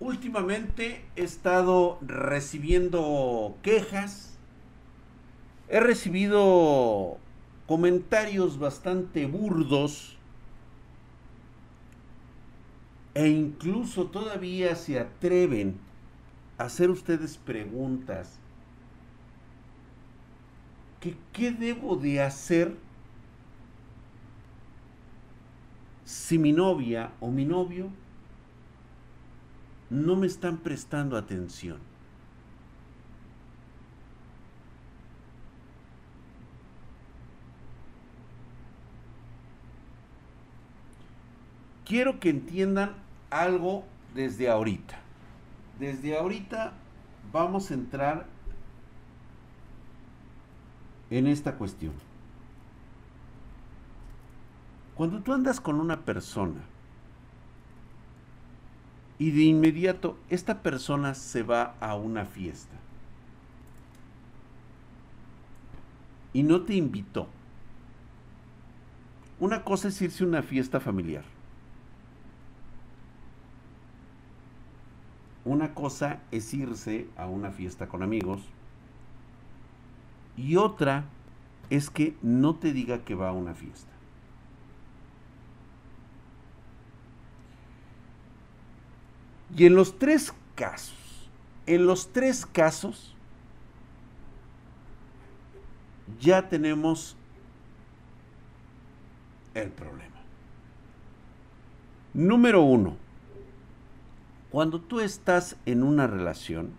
últimamente he estado recibiendo quejas, he recibido comentarios bastante burdos e incluso todavía se atreven a hacer ustedes preguntas. ¿Qué debo de hacer si mi novia o mi novio no me están prestando atención? quiero que entiendan algo desde ahorita. Desde ahorita vamos a entrar en esta cuestión. Cuando tú andas con una persona y de inmediato esta persona se va a una fiesta y no te invitó. Una cosa es irse a una fiesta familiar Una cosa es irse a una fiesta con amigos y otra es que no te diga que va a una fiesta. Y en los tres casos, en los tres casos, ya tenemos el problema. Número uno, cuando tú estás en una relación,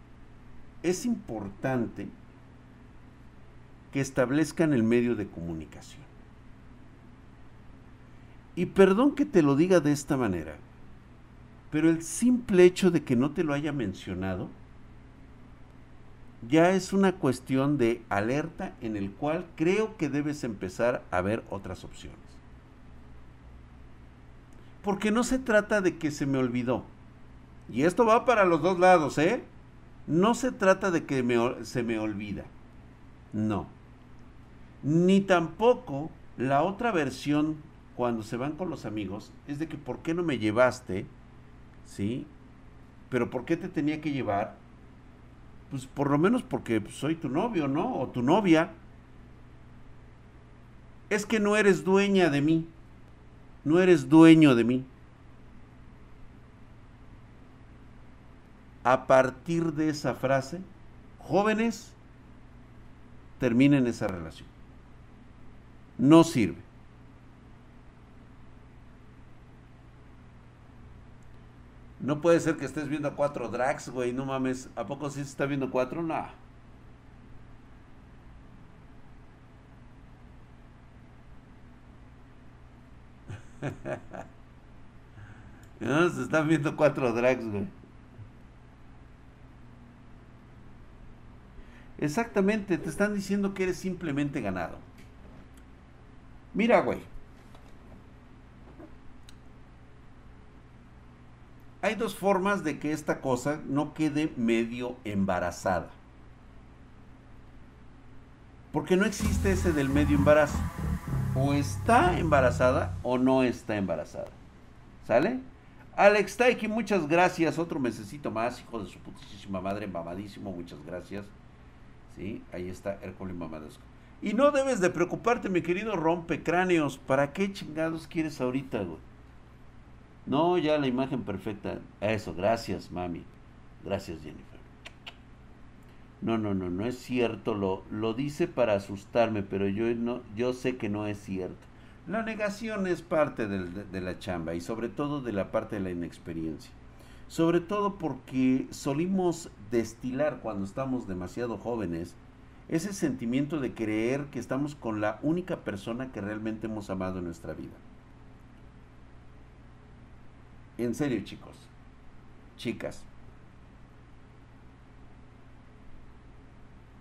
es importante que establezcan el medio de comunicación. Y perdón que te lo diga de esta manera, pero el simple hecho de que no te lo haya mencionado ya es una cuestión de alerta en el cual creo que debes empezar a ver otras opciones. Porque no se trata de que se me olvidó y esto va para los dos lados, ¿eh? No se trata de que se me olvida. No. Ni tampoco la otra versión cuando se van con los amigos es de que ¿por qué no me llevaste? ¿Sí? Pero ¿por qué te tenía que llevar? Pues por lo menos porque soy tu novio, ¿no? O tu novia. Es que no eres dueña de mí. No eres dueño de mí. a partir de esa frase, jóvenes, terminen esa relación. No sirve. No puede ser que estés viendo cuatro drags, güey, no mames. ¿A poco sí se está viendo cuatro? No. no, se están viendo cuatro drags, güey. Exactamente, te están diciendo que eres simplemente ganado. Mira, güey. Hay dos formas de que esta cosa no quede medio embarazada. Porque no existe ese del medio embarazo. O está embarazada o no está embarazada. ¿Sale? Alex Taiki, muchas gracias. Otro mesecito más, hijo de su putísima madre, mamadísimo, muchas gracias. Ahí está Hércules Mamadesco. Y no debes de preocuparte, mi querido rompecráneos. ¿Para qué chingados quieres ahorita, güey? No, ya la imagen perfecta. Eso, gracias, mami. Gracias, Jennifer. No, no, no, no es cierto. Lo, lo dice para asustarme, pero yo, no, yo sé que no es cierto. La negación es parte de la chamba y sobre todo de la parte de la inexperiencia sobre todo porque solimos destilar cuando estamos demasiado jóvenes ese sentimiento de creer que estamos con la única persona que realmente hemos amado en nuestra vida. En serio, chicos, chicas,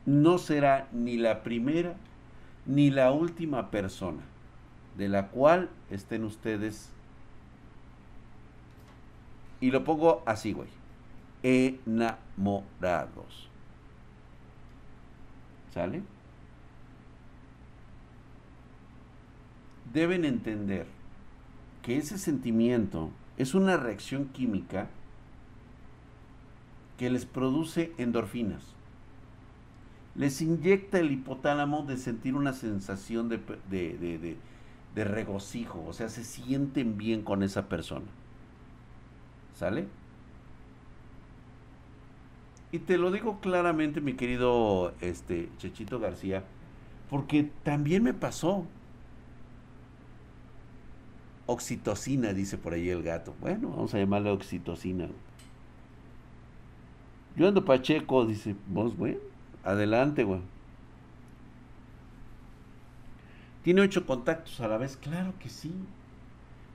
no será ni la primera ni la última persona de la cual estén ustedes y lo pongo así, güey. Enamorados. ¿Sale? Deben entender que ese sentimiento es una reacción química que les produce endorfinas. Les inyecta el hipotálamo de sentir una sensación de, de regocijo, o sea, se sienten bien con esa persona. ¿Sale? Y te lo digo claramente, mi querido este, Chechito García, porque también me pasó. Oxitocina, dice por ahí el gato. Bueno, vamos a llamarle oxitocina. Yo ando Pacheco, dice, vos, güey, adelante, güey. ¿Tiene ocho contactos a la vez? Claro que sí.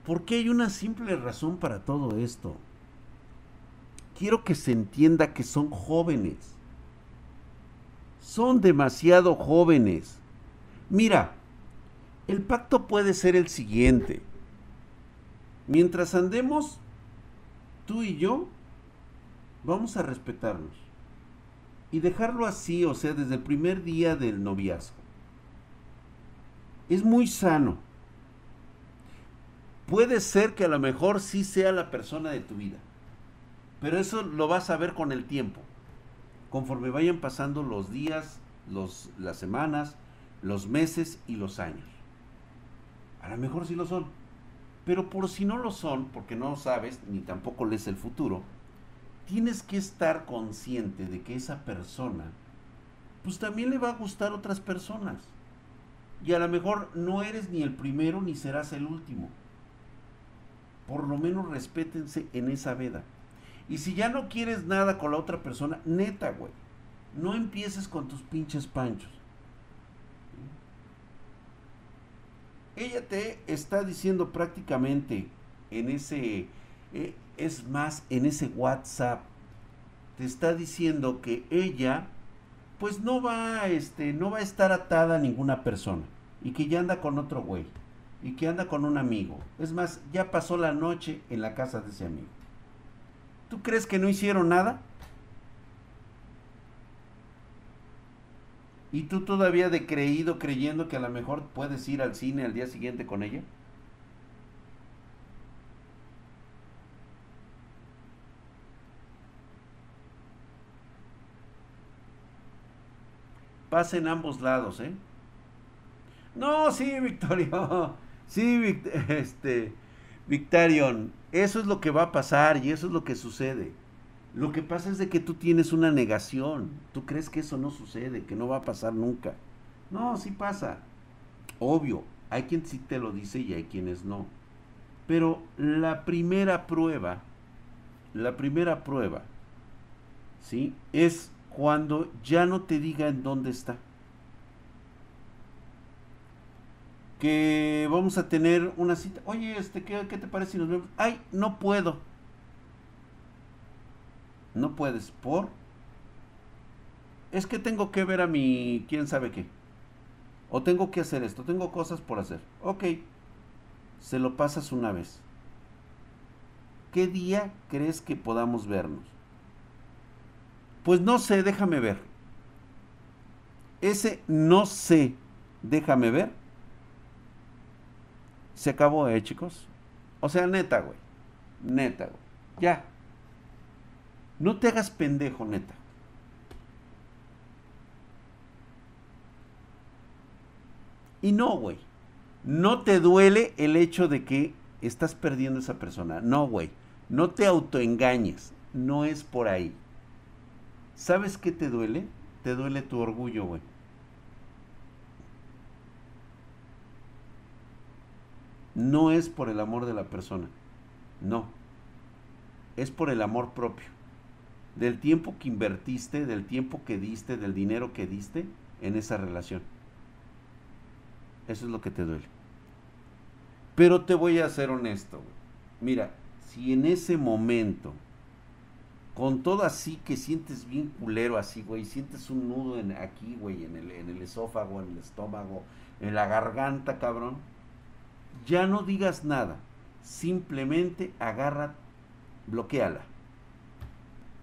Porque hay una simple razón para todo esto. Quiero que se entienda que son jóvenes. Son demasiado jóvenes. Mira, el pacto puede ser el siguiente. Mientras andemos, tú y yo, vamos a respetarnos. Y dejarlo así, o sea, desde el primer día del noviazgo. Es muy sano. Puede ser que a lo mejor sí sea la persona de tu vida. Pero eso lo vas a ver con el tiempo. Conforme vayan pasando los días, los, las semanas, los meses y los años. A lo mejor sí lo son. Pero por si no lo son, porque no lo sabes, ni tampoco lees el futuro, tienes que estar consciente de que esa persona, pues también le va a gustar otras personas. Y a lo mejor no eres ni el primero ni serás el último. Por lo menos respétense en esa veda. Y si ya no quieres nada con la otra persona, neta, güey, no empieces con tus pinches panchos. Ella te está diciendo prácticamente en ese, eh, es más, en ese WhatsApp, te está diciendo que ella, pues no va, este, no va a estar atada a ninguna persona y que ya anda con otro güey y que anda con un amigo. Es más, ya pasó la noche en la casa de ese amigo. ¿Tú crees que no hicieron nada? ¿Y tú todavía de creído creyendo que a lo mejor puedes ir al cine al día siguiente con ella? Pasa en ambos lados, ¿eh? No, sí, Victorio. Sí, este, Victorion. Eso es lo que va a pasar y eso es lo que sucede. Lo que pasa es de que tú tienes una negación. Tú crees que eso no sucede, que no va a pasar nunca. No, sí pasa. Obvio, hay quien sí te lo dice y hay quienes no. Pero la primera prueba, la primera prueba, ¿sí? Es cuando ya no te diga en dónde está. que vamos a tener una cita. Oye, este, ¿qué, te parece si nos vemos? Ay, no puedo. No puedes, ¿por? Es que tengo que ver a mi quién sabe qué. O tengo que hacer esto, tengo cosas por hacer. Ok, se lo pasas una vez. ¿Qué día crees que podamos vernos? Pues no sé, déjame ver. Ese no sé, déjame ver se acabó, ¿eh, chicos? O sea, neta, güey. Neta, güey. Ya. No te hagas pendejo, neta. Y no, güey. No te duele el hecho de que estás perdiendo a esa persona. No, güey. No te autoengañes. No es por ahí. ¿Sabes qué te duele? Te duele tu orgullo, güey. no es por el amor de la persona, no, es por el amor propio, del tiempo que invertiste, del tiempo que diste, del dinero que diste en esa relación. Eso es lo que te duele. Pero te voy a ser honesto. Mira, si en ese momento, con todo así que sientes bien culero así, güey, sientes un nudo en, aquí, güey, en el, en el esófago, en el estómago, en la garganta, cabrón, ya no digas nada, simplemente agarra, bloqueala.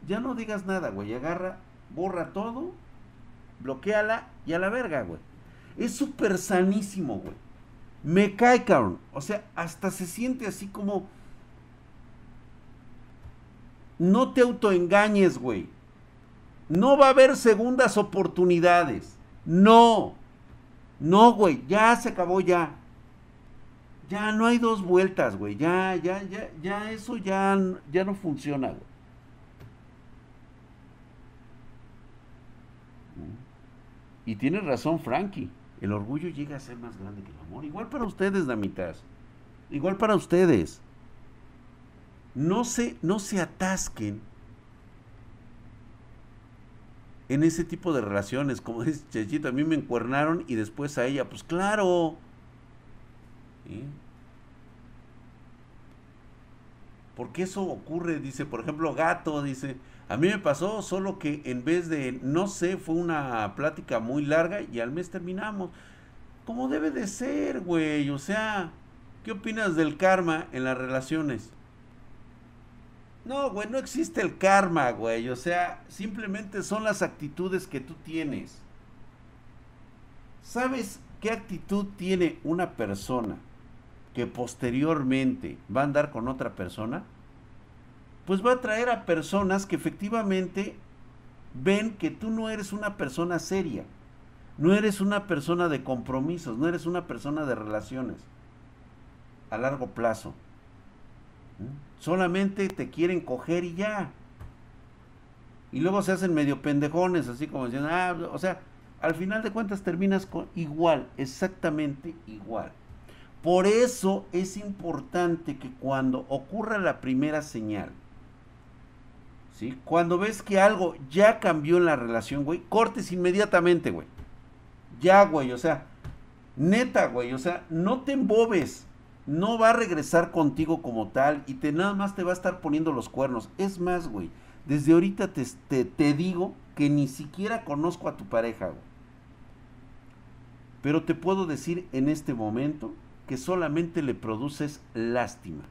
Ya no digas nada, güey, agarra, borra todo, bloqueala y a la verga, güey. Es súper sanísimo, güey. Me cae, cabrón. O sea, hasta se siente así como... No te autoengañes, güey. No va a haber segundas oportunidades. No. No, güey. Ya se acabó ya. Ya no hay dos vueltas, güey. Ya, ya, ya, ya eso ya, ya no funciona, güey. Y tiene razón Frankie. El orgullo llega a ser más grande que el amor. Igual para ustedes, damitas. Igual para ustedes. No se, no se atasquen en ese tipo de relaciones. Como dice Chechito, a mí me encuernaron y después a ella. Pues claro. Porque eso ocurre, dice, por ejemplo, gato, dice, a mí me pasó, solo que en vez de, no sé, fue una plática muy larga y al mes terminamos. Como debe de ser, güey. O sea, ¿qué opinas del karma en las relaciones? No, güey, no existe el karma, güey. O sea, simplemente son las actitudes que tú tienes. ¿Sabes qué actitud tiene una persona que posteriormente va a andar con otra persona? Pues va a traer a personas que efectivamente ven que tú no eres una persona seria. No eres una persona de compromisos, no eres una persona de relaciones a largo plazo. Solamente te quieren coger y ya. Y luego se hacen medio pendejones, así como diciendo, ah, o sea, al final de cuentas terminas con igual, exactamente igual. Por eso es importante que cuando ocurra la primera señal, Cuando ves que algo ya cambió en la relación, güey, cortes inmediatamente, güey. Ya, güey, o sea, neta, güey, o sea, no te embobes no va a regresar contigo como tal y te nada más te va a estar poniendo los cuernos. Es más, güey, desde ahorita te, te, digo que ni siquiera conozco a tu pareja, güey. Pero te puedo decir en este momento que solamente le produces lástima.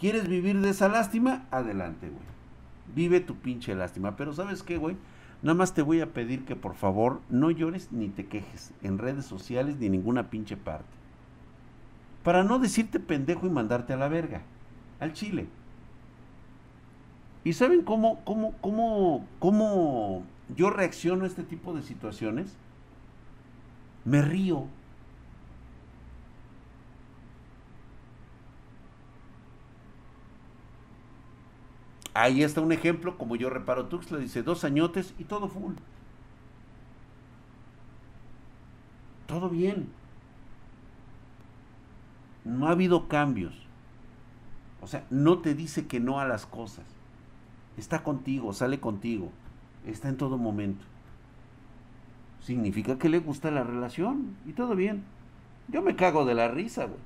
¿Quieres vivir de esa lástima? Adelante, güey. Vive tu pinche lástima. Pero ¿sabes qué, güey? Nada más te voy a pedir que por favor no llores ni te quejes en redes sociales ni en ninguna pinche parte para no decirte pendejo y mandarte a la verga, al chile. ¿Y saben cómo, cómo, cómo, cómo yo reacciono a este tipo de situaciones? Me río. Ahí está un ejemplo, como yo reparo Tuxla, dice dos añotes y todo full. Todo bien. No ha habido cambios. O sea, no te dice que no a las cosas. Está contigo, sale contigo. Está en todo momento. Significa que le gusta la relación. Y todo bien. Yo me cago de la risa, güey.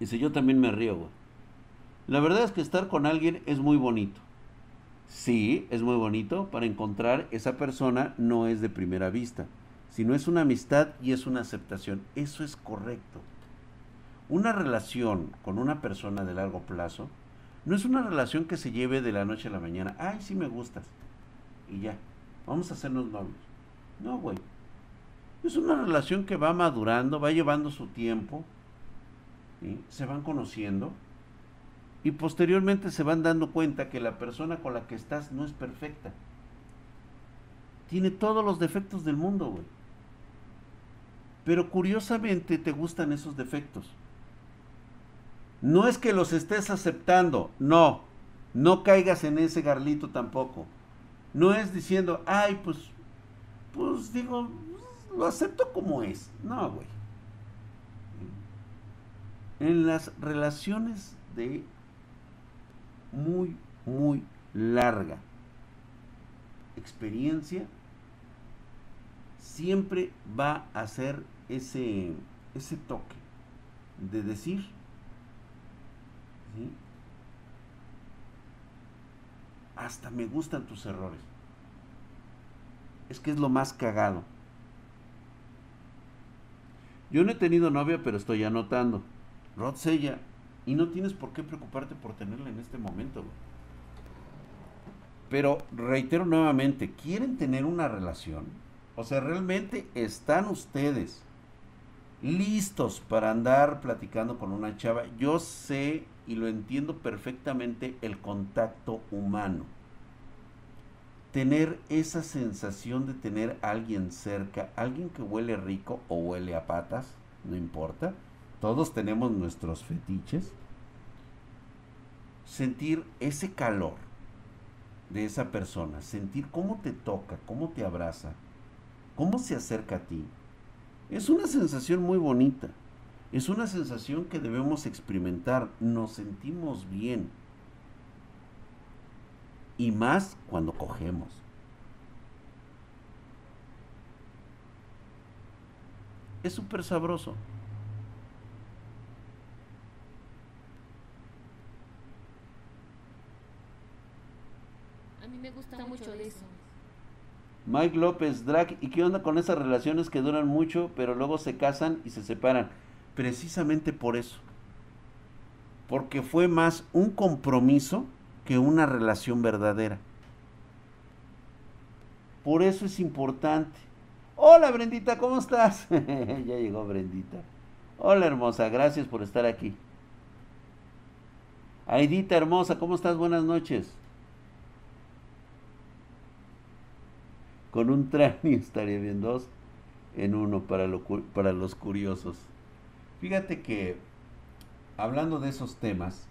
Dice, yo también me río, güey. La verdad es que estar con alguien es muy bonito. Sí, es muy bonito. Para encontrar esa persona no es de primera vista sino es una amistad y es una aceptación. Eso es correcto. Una relación con una persona de largo plazo no es una relación que se lleve de la noche a la mañana. Ay, sí me gustas. Y ya, vamos a hacernos novios. No, güey. Es una relación que va madurando, va llevando su tiempo. Se van conociendo. Y posteriormente se van dando cuenta que la persona con la que estás no es perfecta. Tiene todos los defectos del mundo, güey. Pero curiosamente te gustan esos defectos. No es que los estés aceptando, no. No caigas en ese garlito tampoco. No es diciendo, ay, pues, pues digo, lo acepto como es. No, güey. En las relaciones de muy, muy larga experiencia, siempre va a ser ese, ese toque de decir, hasta me gustan tus errores. Es que es lo más cagado. Yo no he tenido novia, pero estoy anotando. Rod. Y no tienes por qué preocuparte por tenerla en este momento. Pero reitero nuevamente, ¿quieren tener una relación? O sea, realmente están ustedes listos para andar platicando con una chava. Yo sé y lo entiendo perfectamente el contacto humano. Tener esa sensación de tener a alguien cerca, alguien que huele rico o huele a patas, no importa. Todos tenemos nuestros fetiches. Sentir ese calor de esa persona, sentir cómo te toca, cómo te abraza, cómo se acerca a ti. Es una sensación muy bonita. Es una sensación que debemos experimentar. Nos sentimos bien. Y más cuando cogemos. Es súper sabroso. Mí me gusta mucho de eso. Mike López, Drag, ¿y qué onda con esas relaciones que duran mucho, pero luego se casan y se separan? Precisamente por eso. Porque fue más un compromiso que una relación verdadera. Por eso es importante. Hola Brendita, ¿cómo estás? ya llegó Brendita. Hola hermosa, gracias por estar aquí. Aidita hermosa, ¿cómo estás? Buenas noches. Con un trani estaría bien dos en uno para, para los curiosos. Fíjate que, hablando de esos temas,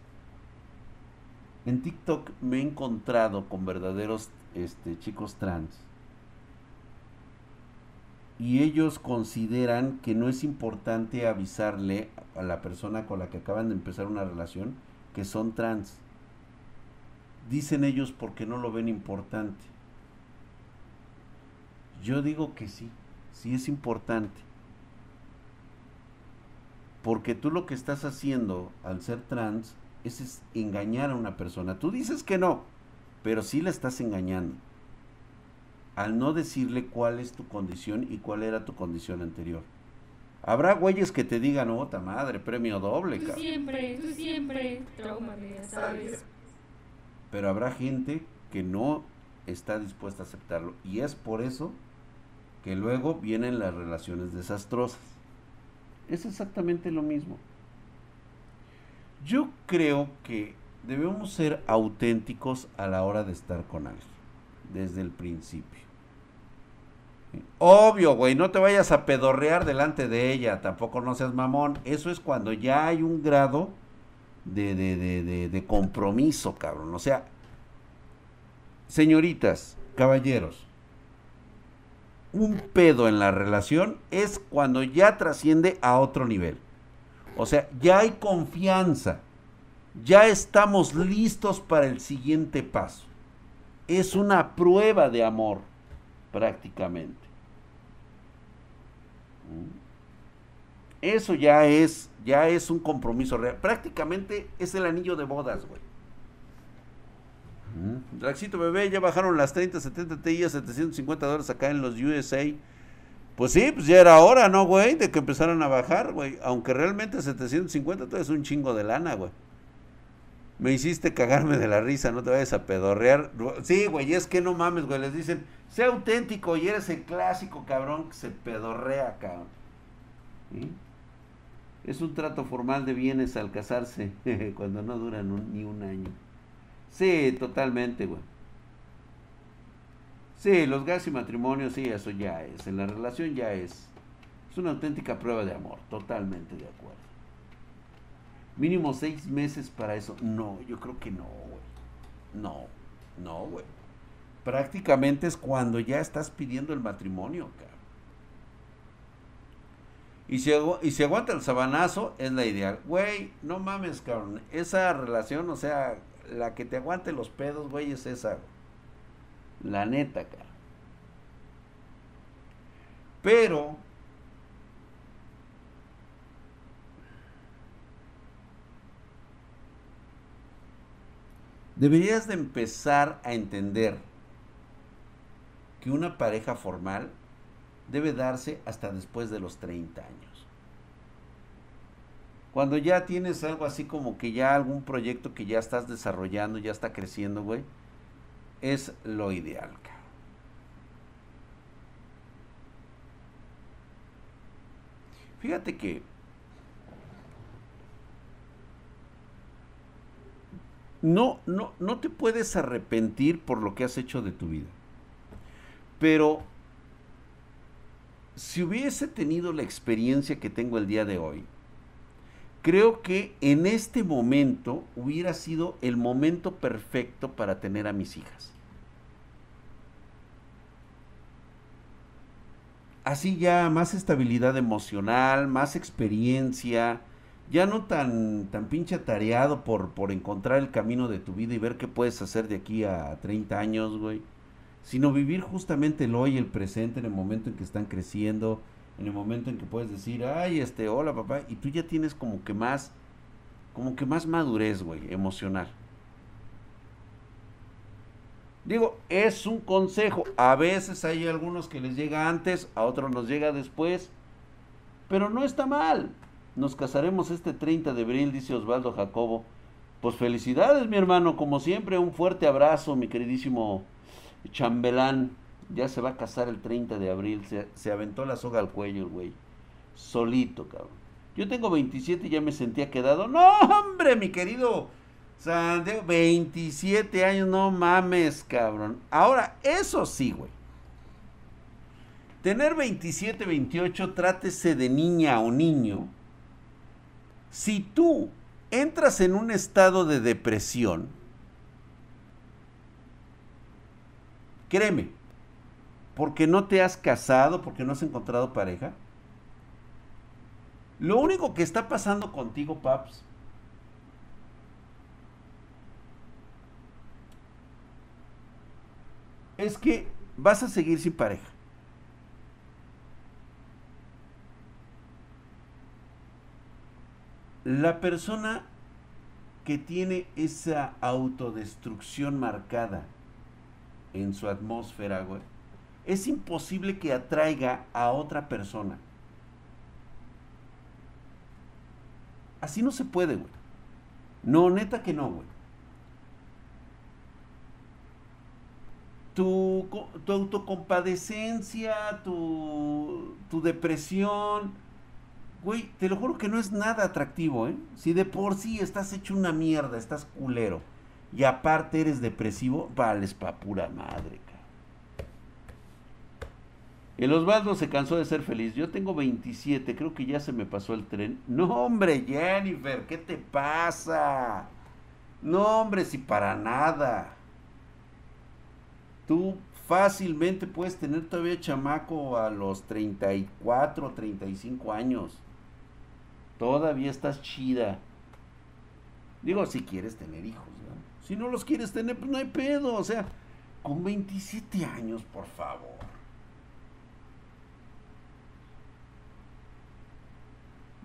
en TikTok me he encontrado con verdaderos este, chicos trans. Y ellos consideran que no es importante avisarle a la persona con la que acaban de empezar una relación que son trans. Dicen ellos porque no lo ven importante. Yo digo que sí, sí es importante. Porque tú lo que estás haciendo al ser trans es, engañar a una persona. Tú dices que no, pero sí la estás engañando. Al no decirle cuál es tu condición y cuál era tu condición anterior. Habrá güeyes que te digan, otra madre, premio doble, tú Siempre, tú siempre, trauma, ¿sabes? Pero habrá gente que no está dispuesta a aceptarlo. Y es por eso que luego vienen las relaciones desastrosas. Es exactamente lo mismo. Yo creo que debemos ser auténticos a la hora de estar con alguien, desde el principio. Obvio, güey, no te vayas a pedorrear delante de ella, tampoco no seas mamón. Eso es cuando ya hay un grado de, de, de, de compromiso, cabrón. O sea, señoritas, caballeros, un pedo en la relación es cuando ya trasciende a otro nivel. O sea, ya hay confianza. Ya estamos listos para el siguiente paso. Es una prueba de amor, prácticamente. Eso ya es, ya es un compromiso real. Prácticamente es el anillo de bodas, güey. Draxito bebé, ya bajaron las 30, 70 Ti a 750 dólares acá en los USA. Pues sí, pues ya era hora, ¿no, güey? De que empezaran a bajar, güey. Aunque realmente 750 todo es un chingo de lana, güey. Me hiciste cagarme de la risa, no te vayas a pedorrear. Sí, güey, es que no mames, güey. Les dicen, sea auténtico y eres el clásico cabrón que se pedorrea, cabrón. Es un trato formal de bienes al casarse cuando no duran ni un año. Sí, totalmente, güey. Sí, los gas y matrimonio, sí, eso ya es. En la relación ya es. Es una auténtica prueba de amor, totalmente de acuerdo. Mínimo seis meses para eso. No, yo creo que no, güey. No, no, güey. Prácticamente es cuando ya estás pidiendo el matrimonio, cabrón. Y si, y si aguanta el sabanazo, es la ideal. Güey, no mames, cabrón. Esa relación, o sea, la que te aguante los pedos, güey, es esa. La neta, cara. Pero deberías de empezar a entender que una pareja formal debe darse hasta después de los 30 años. Cuando ya tienes algo así como que ya algún proyecto que ya estás desarrollando, ya está creciendo, güey, es lo ideal, cabrón. Fíjate que no, no, no te puedes arrepentir por lo que has hecho de tu vida. Pero si hubiese tenido la experiencia que tengo el día de hoy, creo que en este momento hubiera sido el momento perfecto para tener a mis hijas. Así ya más estabilidad emocional, más experiencia, ya no tan, tan pinche atareado por, por encontrar el camino de tu vida y ver qué puedes hacer de aquí a 30 años, güey. Sino vivir justamente el hoy, el presente, en el momento en que están creciendo, en el momento en que puedes decir, ay, este, hola papá, y tú ya tienes como que más, como que más madurez, güey, emocional. Digo, es un consejo. A veces hay algunos que les llega antes, a otros nos llega después, pero no está mal. Nos casaremos este 30 de abril, dice Osvaldo Jacobo. Pues felicidades, mi hermano, como siempre, un fuerte abrazo, mi queridísimo chambelán. Ya se va a casar el 30 de abril, se, aventó la soga al cuello güey. Solito, cabrón. Yo tengo 27 y ya me sentía quedado. No, hombre, mi querido Santiago, 27 años, no mames, cabrón. Ahora, eso sí, güey. Tener 27, 28, trátese de niña o niño, si tú entras en un estado de depresión, créeme, porque no te has casado, porque no has encontrado pareja, lo único que está pasando contigo, Paps, es que vas a seguir sin pareja. La persona que tiene esa autodestrucción marcada en su atmósfera, güey, es imposible que atraiga a otra persona. Así no se puede, güey. No, neta que no, güey. Tu, tu autocompadecencia, tu, tu depresión, Güey, te lo juro que no es nada atractivo, ¿eh? Si de por sí estás hecho una mierda, estás culero, y aparte eres depresivo, vales pa' pura madre, cara. El Osvaldo se cansó de ser feliz. Yo tengo 27, creo que ya se me pasó el tren. No, hombre, Jennifer, ¿qué te pasa? No, hombre, si para nada. Tú fácilmente puedes tener todavía chamaco a los 34, 35 años. Todavía estás chida. Digo, si quieres tener hijos. Si no los quieres tener, pues no hay pedo. O sea, con 27 años, por favor.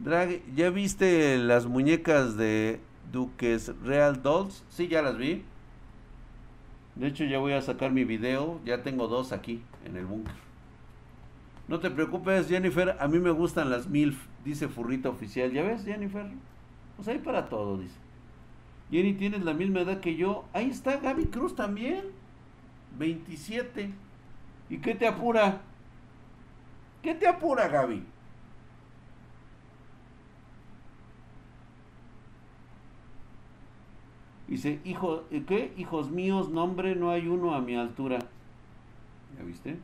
Drag, ¿ya viste las muñecas de Duques Real Dolls? Sí, ya las vi. De hecho, ya voy a sacar mi video. Ya tengo dos aquí en el búnker. No te preocupes, Jennifer. A mí me gustan las MILF, dice Furrita Oficial. ¿Ya ves, Jennifer? Pues hay para todo, dice. Jenny, tienes la misma edad que yo. Ahí está Gaby Cruz también. 27. ¿Y qué te apura? ¿Qué te apura, Gaby? Dice, hijo, ¿qué? Hijos míos, nombre, no hay uno a mi altura. ¿Ya viste?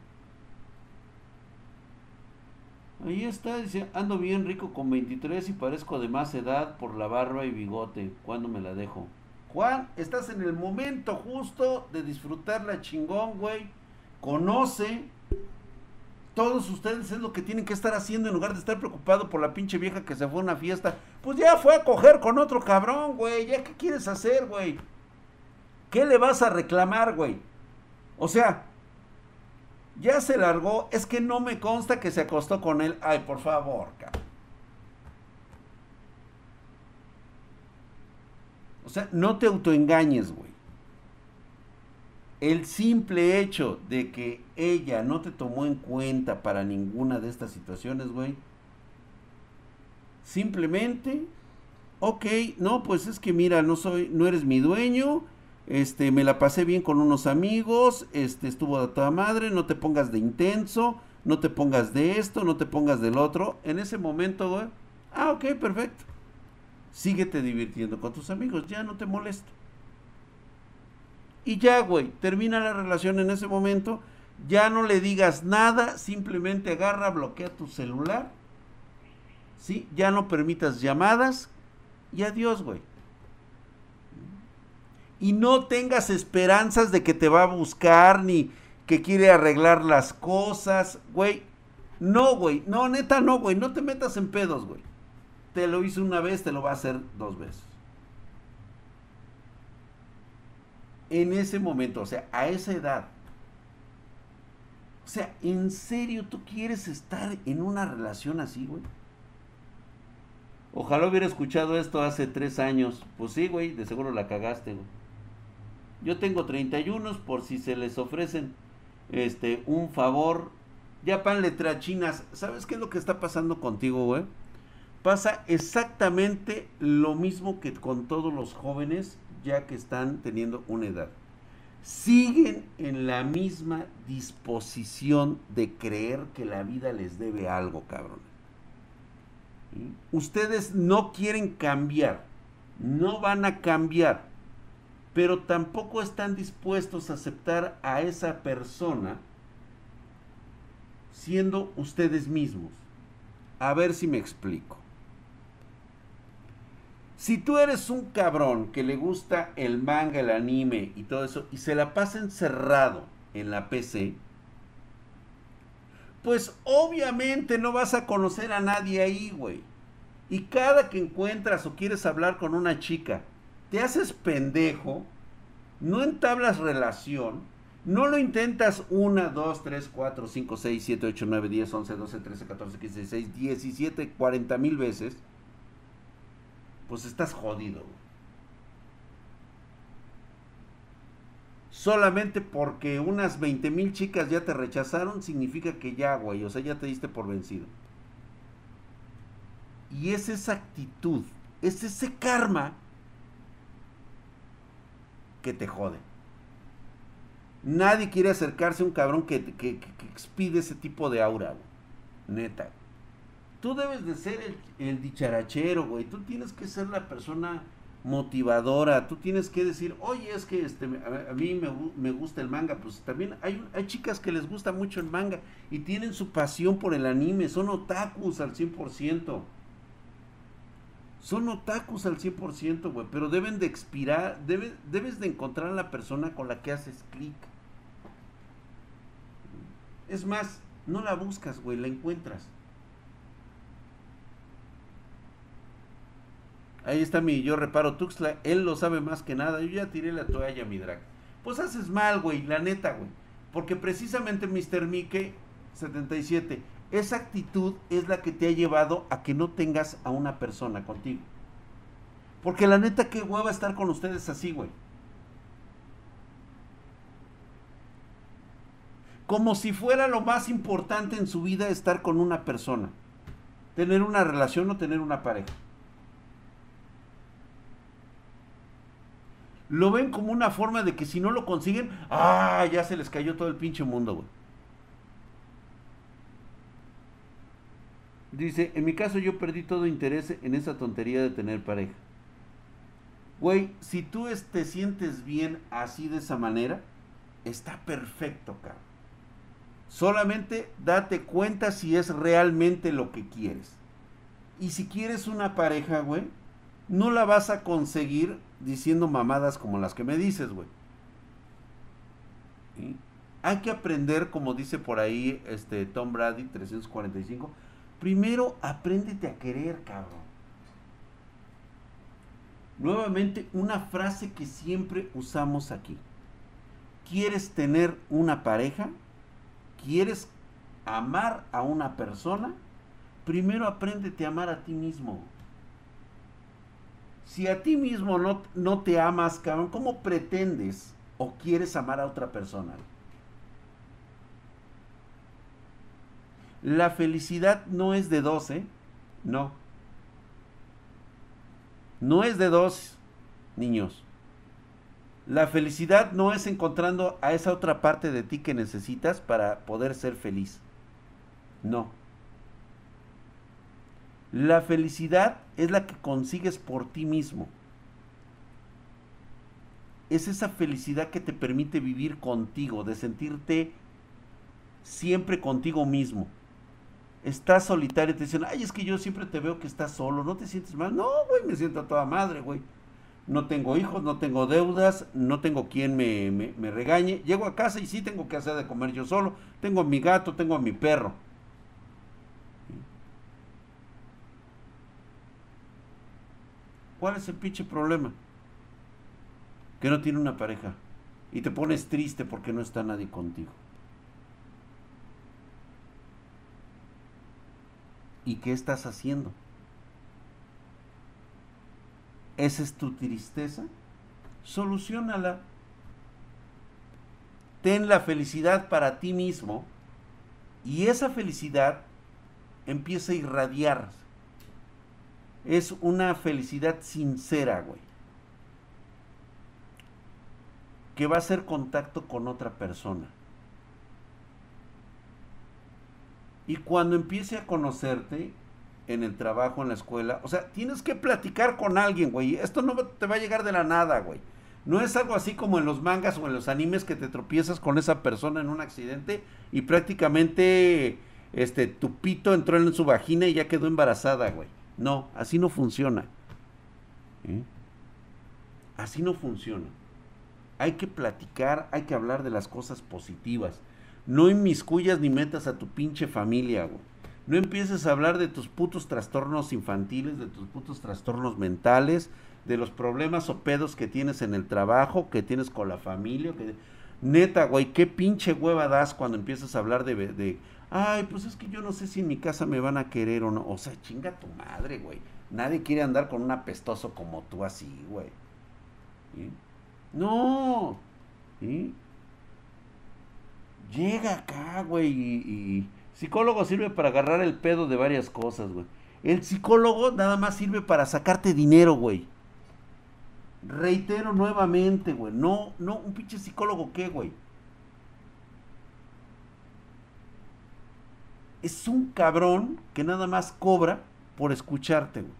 Ahí está, dice, ando bien rico con 23 y parezco de más edad por la barba y bigote. ¿Cuándo me la dejo? Juan, estás en el momento justo de disfrutar la chingón, güey. Conoce. Todos ustedes es lo que tienen que estar haciendo en lugar de estar preocupado por la pinche vieja que se fue a una fiesta. Pues ya fue a coger con otro cabrón, güey. ¿Ya qué quieres hacer, güey? ¿Qué le vas a reclamar, güey? O sea, ya se largó. Es que no me consta que se acostó con él. Ay, por favor, cabrón. O sea, no te autoengañes, güey. El simple hecho de que ella no te tomó en cuenta para ninguna de estas situaciones, güey. Simplemente, ok, no, pues es que mira, no soy, no eres mi dueño, este, me la pasé bien con unos amigos, este, estuvo de toda madre, no te pongas de intenso, no te pongas de esto, no te pongas del otro. En ese momento, güey, ah, ok, perfecto. Síguete divirtiendo con tus amigos, ya no te molesto. Y ya, güey, termina la relación en ese momento. Ya no le digas nada, simplemente agarra, bloquea tu celular. ¿Sí? Ya no permitas llamadas. Y adiós, güey. Y no tengas esperanzas de que te va a buscar ni que quiere arreglar las cosas, güey. No, güey. No, neta, no, güey. No te metas en pedos, güey. Te lo hice una vez, te lo va a hacer dos veces. En ese momento, o sea, a esa edad. O sea, ¿en serio tú quieres estar en una relación así, güey? Ojalá hubiera escuchado esto hace tres años. Pues sí, güey, de seguro la cagaste, güey. Yo tengo 31 por si se les ofrecen este un favor. Ya pan letra chinas. ¿Sabes qué es lo que está pasando contigo, güey? Pasa exactamente lo mismo que con todos los jóvenes ya que están teniendo una edad. Siguen en la misma disposición de creer que la vida les debe algo, cabrón. Ustedes no quieren cambiar, no van a cambiar, pero tampoco están dispuestos a aceptar a esa persona siendo ustedes mismos. A ver si me explico. Si tú eres un cabrón que le gusta el manga, el anime y todo eso, y se la pasa encerrado en la PC, pues obviamente no vas a conocer a nadie ahí, güey. Y cada que encuentras o quieres hablar con una chica, te haces pendejo, no entablas relación, no lo intentas 1, 2, 3, 4, 5, 6, 7, 8, 9, 10, 11, 12, 13, 14, 15, 16, 17, 40 mil veces pues estás jodido. Solamente porque unas 20 mil chicas ya te rechazaron, significa que ya, güey, o sea, ya te diste por vencido. Y es esa actitud, es ese karma que te jode. Nadie quiere acercarse a un cabrón que, que, expide ese tipo de aura, Neta. Tú debes de ser el, dicharachero, güey. Tú tienes que ser la persona motivadora. Tú tienes que decir, oye, es que este, a, mí me, gusta el manga. Pues también hay, hay chicas que les gusta mucho el manga y tienen su pasión por el anime. Son otakus al 100%. Son otakus al 100%, güey. Pero deben de expirar, debes de encontrar a la persona con la que haces clic. Es más, no la buscas, güey, la encuentras. Ahí está mi yo reparo Tuxtla. Él lo sabe más que nada. Yo ya tiré la toalla mi drag. Pues haces mal, güey. La neta, güey. Porque precisamente Mr. Mike 77. Esa actitud es la que te ha llevado a que no tengas a una persona contigo. Porque la neta, qué hueva estar con ustedes así, güey. Como si fuera lo más importante en su vida estar con una persona. Tener una relación o tener una pareja. Lo ven como una forma de que si no lo consiguen, ah, ya se les cayó todo el pinche mundo, güey. Dice, en mi caso yo perdí todo interés en esa tontería de tener pareja. Güey, si tú te sientes bien así de esa manera, está perfecto, cabrón. Solamente date cuenta si es realmente lo que quieres. Y si quieres una pareja, güey, no la vas a conseguir diciendo mamadas como las que me dices, güey. Hay que aprender, como dice por ahí este Tom Brady 345, primero apréndete a querer, cabrón. Nuevamente, una frase que siempre usamos aquí. ¿Quieres tener una pareja? ¿Quieres amar a una persona? Primero apréndete a amar a ti mismo. Si a ti mismo no, no te amas, cabrón, ¿cómo pretendes o quieres amar a otra persona? La felicidad no es de dos, ¿eh? No. No es de dos, niños. La felicidad no es encontrando a esa otra parte de ti que necesitas para poder ser feliz. No. La felicidad es la que consigues por ti mismo. es esa felicidad que te permite vivir contigo, de sentirte siempre contigo mismo. Estás solitario y te dicen, ay, es que yo siempre te veo que estás solo, ¿no te sientes mal? No, güey, me siento a toda madre, güey. No tengo hijos, no tengo deudas, no tengo quien me, me, me regañe. Llego a casa y sí tengo que hacer de comer yo solo. Tengo a mi gato, tengo a mi perro. ¿Cuál es el pinche problema? Que no tiene una pareja. Y te pones triste porque no está nadie contigo. ¿Y qué estás haciendo? ¿Esa es tu tristeza? Solucionala. Ten la felicidad para ti mismo y esa felicidad empieza a irradiar. Es una felicidad sincera, güey. Que va a hacer contacto con otra persona. Y cuando empiece a conocerte en el trabajo, en la escuela, o sea, tienes que platicar con alguien, güey. Esto no te va a llegar de la nada, güey. No es algo así como en los mangas o en los animes que te tropiezas con esa persona en un accidente y prácticamente este tu pito entró en su vagina y ya quedó embarazada, güey. No, así no funciona. ¿Eh? Así no funciona. Hay que platicar, hay que hablar de las cosas positivas. No inmiscuyas ni metas a tu pinche familia, güey. No empieces a hablar de tus putos trastornos infantiles, de tus putos trastornos mentales, de los problemas o pedos que tienes en el trabajo, que tienes con la familia. Neta, güey, qué pinche hueva das cuando empiezas a hablar de, ay, pues es que yo no sé si en mi casa me van a querer o no. O sea, chinga tu madre, güey. Nadie quiere andar con un apestoso como tú así, güey. No. Llega acá, güey, y Psicólogo sirve para agarrar el pedo de varias cosas, güey. El psicólogo nada más sirve para sacarte dinero, güey. Reitero nuevamente, güey. No, no, un pinche psicólogo, ¿qué, güey? Es un cabrón que nada más cobra por escucharte, güey.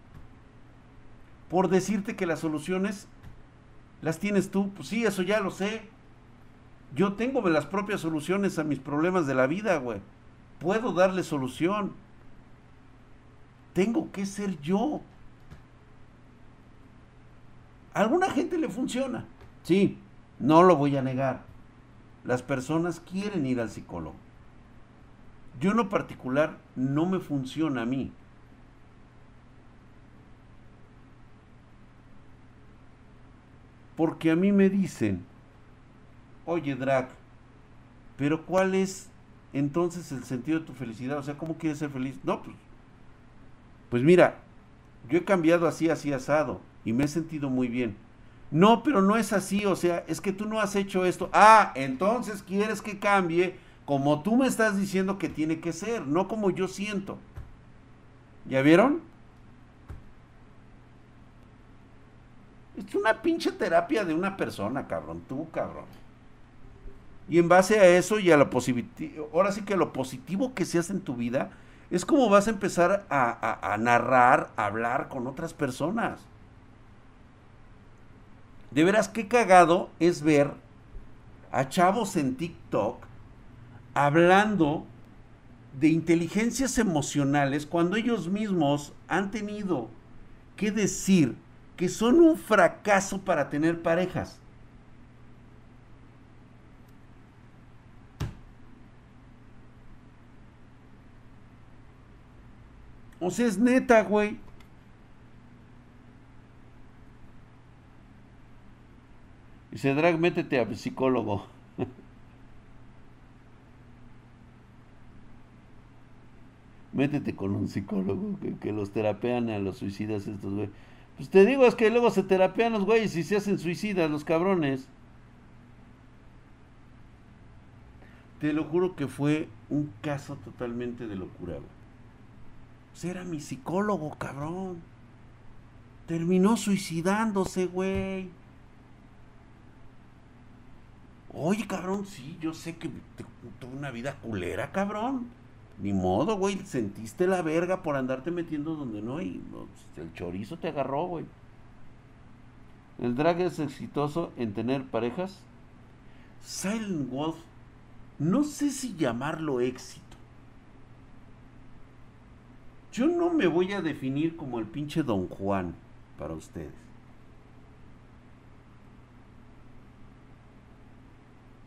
Por decirte que las soluciones las tienes tú. Pues sí, eso ya lo sé. Yo tengo las propias soluciones a mis problemas de la vida, güey puedo darle solución. Tengo que ser yo. A alguna gente le funciona. Sí, no lo voy a negar. Las personas quieren ir al psicólogo. Yo en lo particular no me funciona a mí. Porque a mí me dicen, oye Drac, pero ¿cuál es entonces el sentido de tu felicidad, o sea, ¿cómo quieres ser feliz? No, pues, pues mira, yo he cambiado así, así asado, y me he sentido muy bien. No, pero no es así, o sea, es que tú no has hecho esto. Ah, entonces quieres que cambie como tú me estás diciendo que tiene que ser, no como yo siento. ¿Ya vieron? Es una pinche terapia de una persona, cabrón, tú, cabrón. Y en base a eso y a lo positivo, ahora sí que lo positivo que se hace en tu vida, es como vas a empezar a, narrar, a hablar con otras personas. De veras, qué cagado es ver a chavos en TikTok hablando de inteligencias emocionales cuando ellos mismos han tenido que decir que son un fracaso para tener parejas. O sea, es neta, güey. Dice, Drag, métete a psicólogo. Métete con un psicólogo que, los terapean a los suicidas estos, güey. Pues te digo, es que luego se terapean los güeyes y se hacen suicidas los cabrones. Te lo juro que fue un caso totalmente de locura, güey. Pues era mi psicólogo, cabrón. Terminó suicidándose, güey. Oye, cabrón, sí, yo sé que tuve una vida culera, cabrón. Ni modo, güey. Sentiste la verga por andarte metiendo donde no y pues, el chorizo te agarró, güey. ¿El drag es exitoso en tener parejas? Silent Wolf, no sé si llamarlo éxito. Yo no me voy a definir como el pinche Don Juan para ustedes.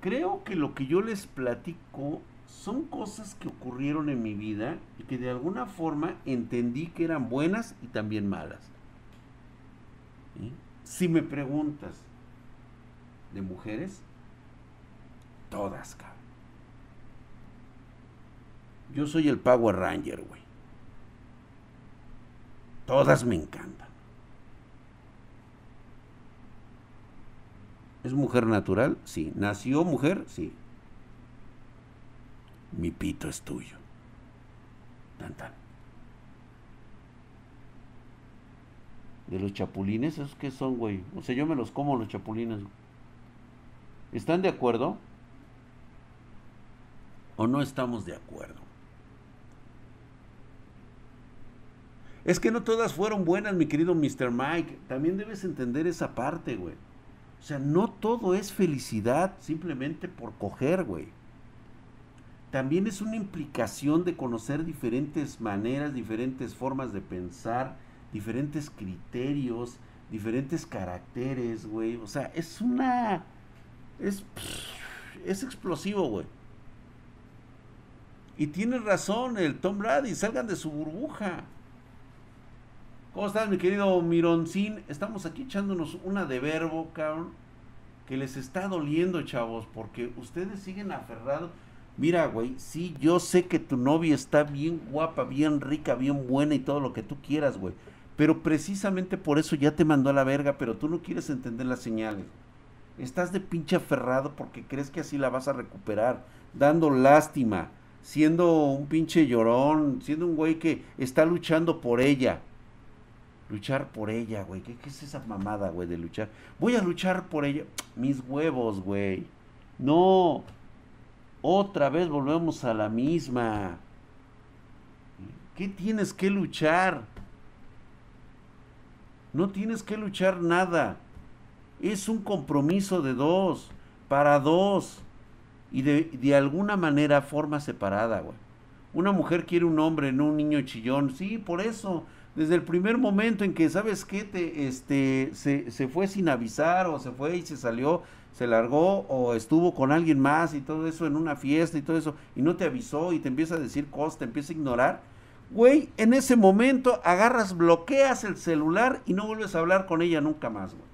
Creo que lo que yo les platico son cosas que ocurrieron en mi vida y que de alguna forma entendí que eran buenas y también malas. Si me preguntas de mujeres, todas, cabrón. Yo soy el Power Ranger, güey. Todas me encantan. ¿Es mujer natural? Sí. ¿Nació mujer? Sí. Mi pito es tuyo. Tan tan. De los chapulines, ¿esos qué son, güey? O sea, yo me los como los chapulines. ¿Están de acuerdo? ¿O no estamos de acuerdo? Es que no todas fueron buenas, mi querido Mr. Mike. También debes entender esa parte, güey. O sea, no todo es felicidad simplemente por coger, güey. También es una implicación de conocer diferentes maneras, diferentes formas de pensar, diferentes criterios, diferentes caracteres, güey. O sea, es una... Es, es explosivo, güey. Y tiene razón el Tom Brady, salgan de su burbuja. ¿Cómo estás, mi querido Mironcín? Estamos aquí echándonos una de verbo, cabrón, que les está doliendo, chavos, porque ustedes siguen aferrados. Mira, güey, sí, yo sé que tu novia está bien guapa, bien rica, bien buena y todo lo que tú quieras, güey. Pero precisamente por eso ya te mandó a la verga, pero tú no quieres entender las señales. Estás de pinche aferrado porque crees que así la vas a recuperar, dando lástima, siendo un pinche llorón, siendo un güey que está luchando por ella Luchar por ella, güey. ¿Qué, es esa mamada, güey, de luchar? Voy a luchar por ella. Mis huevos, güey. No. Otra vez volvemos a la misma. ¿Qué tienes que luchar? No tienes que luchar nada. Es un compromiso de dos, para dos. Y de, de alguna manera forma separada, güey. Una mujer quiere un hombre, no un niño chillón. Sí, por eso desde el primer momento en que, ¿sabes qué? Te, este, se, se, fue sin avisar o se fue y se salió, se largó o estuvo con alguien más y todo eso en una fiesta y todo eso y no te avisó y te empieza a decir cosas, te empieza a ignorar. Güey, en ese momento agarras, bloqueas el celular y no vuelves a hablar con ella nunca más, güey.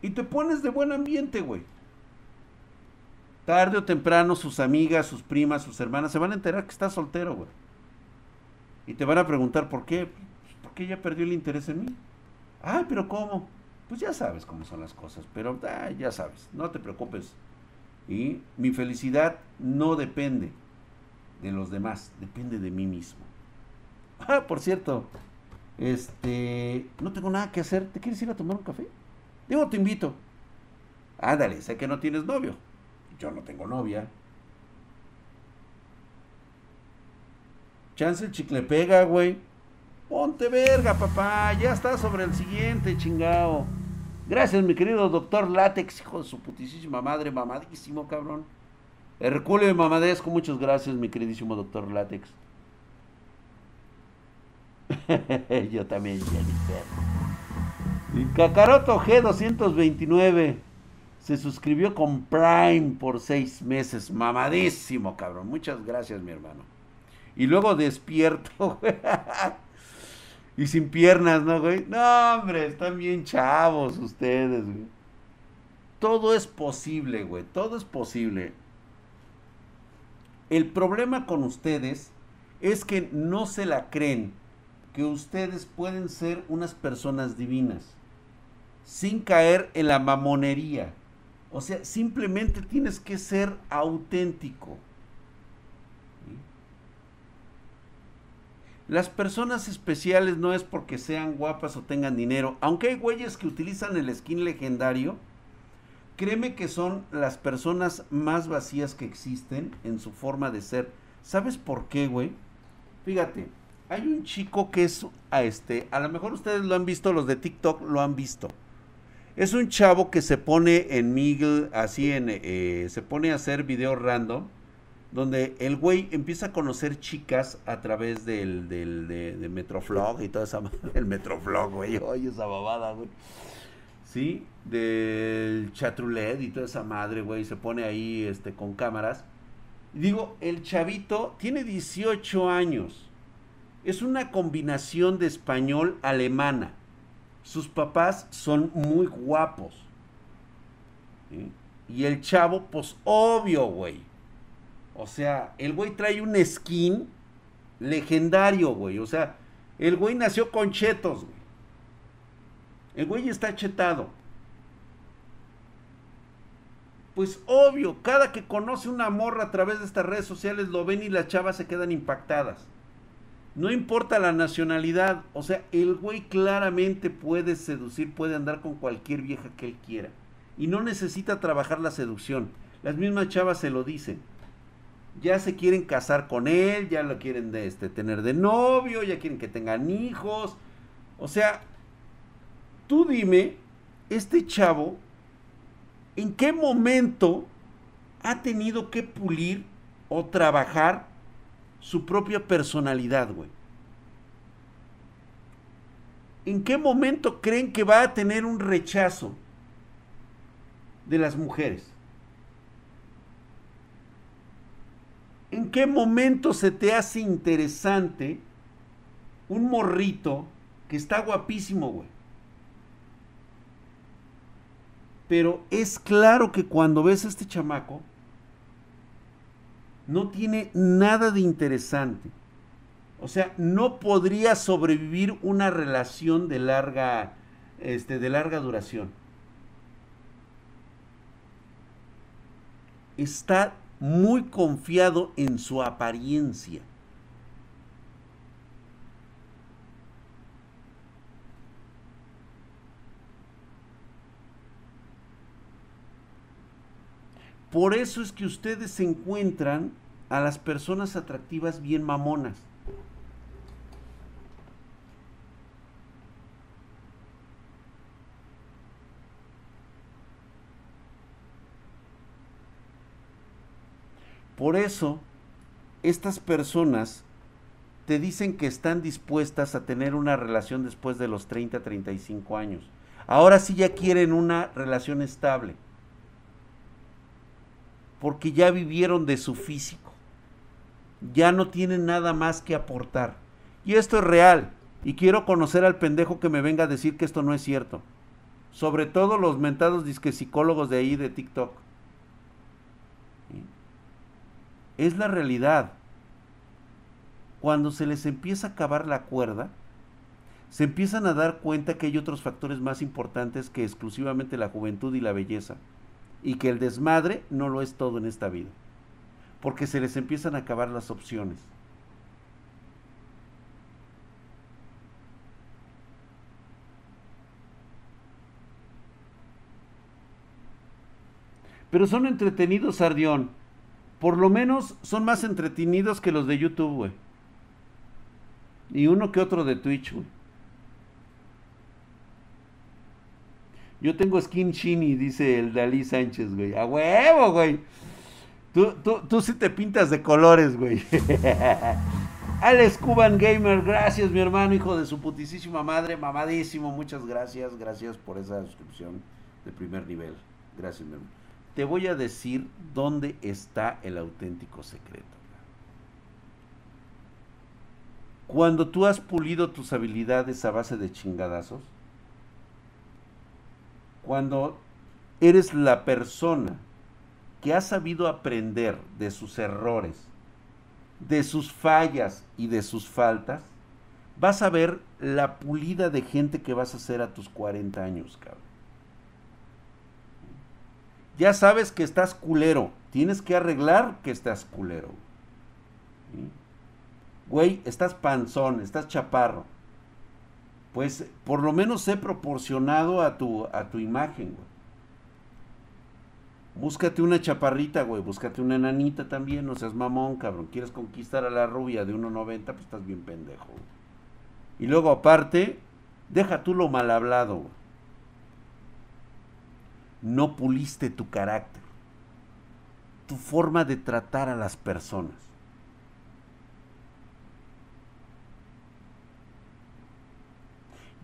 Y te pones de buen ambiente, güey. Tarde o temprano sus amigas, sus primas, sus hermanas se van a enterar que estás soltero, güey. Y te van a preguntar por qué. Pues, porque ella perdió el interés en mí. Ay, pero ¿cómo? Pues ya sabes cómo son las cosas, pero ya sabes, no te preocupes. Y mi felicidad no depende de los demás, depende de mí mismo. Ah, por cierto, este, no tengo nada que hacer. ¿Te quieres ir a tomar un café? Digo, te invito. Ándale, sé que no tienes novio. Yo no tengo novia. Chance el chicle pega, güey. Ponte verga, papá. Ya está sobre el siguiente, chingao. Gracias, mi querido doctor Látex, hijo de su putísima madre, mamadísimo, cabrón. Herculeo y mamadesco, muchas gracias, mi queridísimo doctor Látex. Yo también, Jennifer. Y Cacaroto G229 se suscribió con Prime por seis meses. Mamadísimo, cabrón. Muchas gracias, mi hermano. Y luego despierto, güey. y sin piernas, ¿no, güey? No, hombre, están bien chavos ustedes, güey. Todo es posible, güey. Todo es posible. El problema con ustedes es que no se la creen que ustedes pueden ser unas personas divinas sin caer en la mamonería. O sea, simplemente tienes que ser auténtico. Las personas especiales no es porque sean guapas o tengan dinero, aunque hay güeyes que utilizan el skin legendario, créeme que son las personas más vacías que existen en su forma de ser. ¿Sabes por qué, güey? Fíjate, Hay un chico que es a este, a lo mejor ustedes lo han visto, los de TikTok lo han visto. Es un chavo que se pone en Miguel, así en, eh, se pone a hacer videos random, donde el güey empieza a conocer chicas a través del, del de, de Metroflog y toda esa el Metroflog, güey, oye esa babada, güey. Sí, del chatrulet y toda esa madre, güey, se pone ahí este con cámaras. Digo, el chavito tiene 18 años es una combinación de español alemana. Sus papás son muy guapos. Y el chavo, pues obvio, güey. O sea, el güey trae un skin legendario, güey. O sea, el güey nació con chetos, güey. El güey está chetado. Pues obvio, cada que conoce una morra a través de estas redes sociales lo ven y las chavas se quedan impactadas. No importa la nacionalidad, o sea, el güey claramente puede seducir, puede andar con cualquier vieja que él quiera. Y no necesita trabajar la seducción. Las mismas chavas se lo dicen. Ya se quieren casar con él, ya lo quieren de este, tener de novio, ya quieren que tengan hijos. O sea, tú dime, este chavo, ¿en qué momento ha tenido que pulir o trabajar su propia personalidad, güey. ¿En qué momento creen que va a tener un rechazo de las mujeres? ¿En qué momento se te hace interesante un morrito que está guapísimo, güey? Pero es claro que cuando ves a este chamaco, no tiene nada de interesante. O sea, no podría sobrevivir una relación de larga, este, de larga duración. Está muy confiado en su apariencia. Por eso es que ustedes se encuentran a las personas atractivas bien mamonas. Por eso, estas personas te dicen que están dispuestas a tener una relación después de los 30, 35 años. Ahora sí ya quieren una relación estable porque ya vivieron de su físico. Ya no tienen nada más que aportar. Y esto es real. Y quiero conocer al pendejo que me venga a decir que esto no es cierto. Sobre todo los mentados disque psicólogos de ahí de TikTok. Es la realidad. Cuando se les empieza a acabar la cuerda, se empiezan a dar cuenta que hay otros factores más importantes que exclusivamente la juventud y la belleza y que el desmadre no lo es todo en esta vida, porque se les empiezan a acabar las opciones. Pero son entretenidos, Sardión. Por lo menos son más entretenidos que los de YouTube, güey. Y uno que otro de Twitch, güey. Yo tengo skin chini, dice el Dalí Sánchez, güey. A huevo, güey. Tú, tú, tú sí te pintas de colores, güey. Alex Cuban Gamer, gracias, mi hermano, hijo de su putisísima madre, mamadísimo. Muchas gracias, gracias por esa suscripción de primer nivel. Gracias, mi hermano. Te voy a decir dónde está el auténtico secreto. Cuando tú has pulido tus habilidades a base de chingadazos, cuando eres la persona que ha sabido aprender de sus errores, de sus fallas y de sus faltas, vas a ver la pulida de gente que vas a ser a tus 40 años, cabrón. Ya sabes que estás culero, tienes que arreglar que estás culero. Güey, estás panzón, estás chaparro pues por lo menos sé proporcionado a tu, a tu imagen, Búscate una chaparrita, güey. Búscate una enanita también. No seas mamón, cabrón. ¿Quieres conquistar a la rubia de 1.90? Pues estás bien pendejo. Y luego, aparte, deja tú lo mal hablado, güey. No puliste tu carácter. Tu forma de tratar a las personas.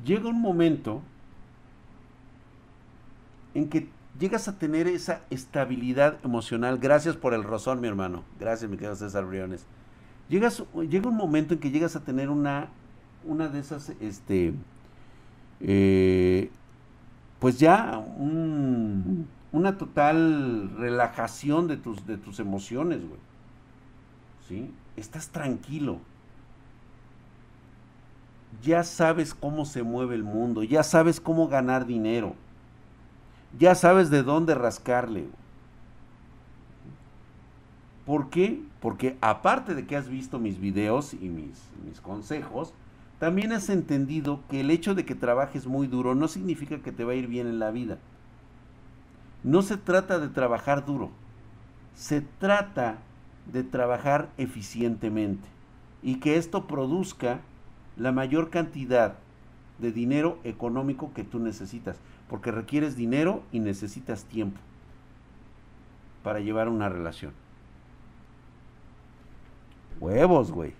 Llega un momento en que llegas a tener esa estabilidad emocional. Gracias por el rozón, mi hermano. Gracias, mi querido César Briones. Llegas, llega un momento en que llegas a tener una, una de esas, este, eh, pues ya una total relajación de tus, de tus emociones, güey. ¿Sí? Estás tranquilo. Ya sabes cómo se mueve el mundo, ya sabes cómo ganar dinero ya sabes de dónde rascarle. ¿Por qué? Porque aparte de que has visto mis videos y mis, mis consejos, también has entendido que el hecho de que trabajes muy duro no significa que te va a ir bien en la vida. No se trata de trabajar duro, se trata de trabajar eficientemente y que esto produzca la mayor cantidad de dinero económico que tú necesitas porque requieres dinero y necesitas tiempo para llevar una relación. Huevos, güey.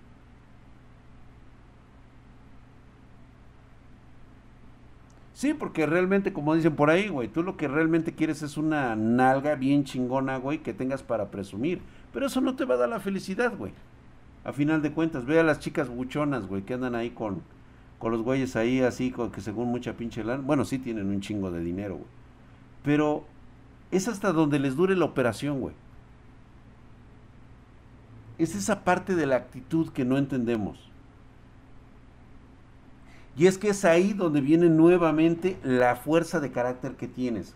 Sí, porque realmente, como dicen por ahí, güey, tú lo que realmente quieres es una nalga bien chingona, güey, que tengas para presumir. Pero eso no te va a dar la felicidad, güey. A final de cuentas, ve a las chicas buchonas, güey, que andan ahí con, con los güeyes ahí así, que según mucha pinche lana, bueno, sí tienen un chingo de dinero, güey. Pero es hasta donde les dure la operación, güey. Es esa parte de la actitud que no entendemos. Y es que es ahí donde viene nuevamente la fuerza de carácter que tienes.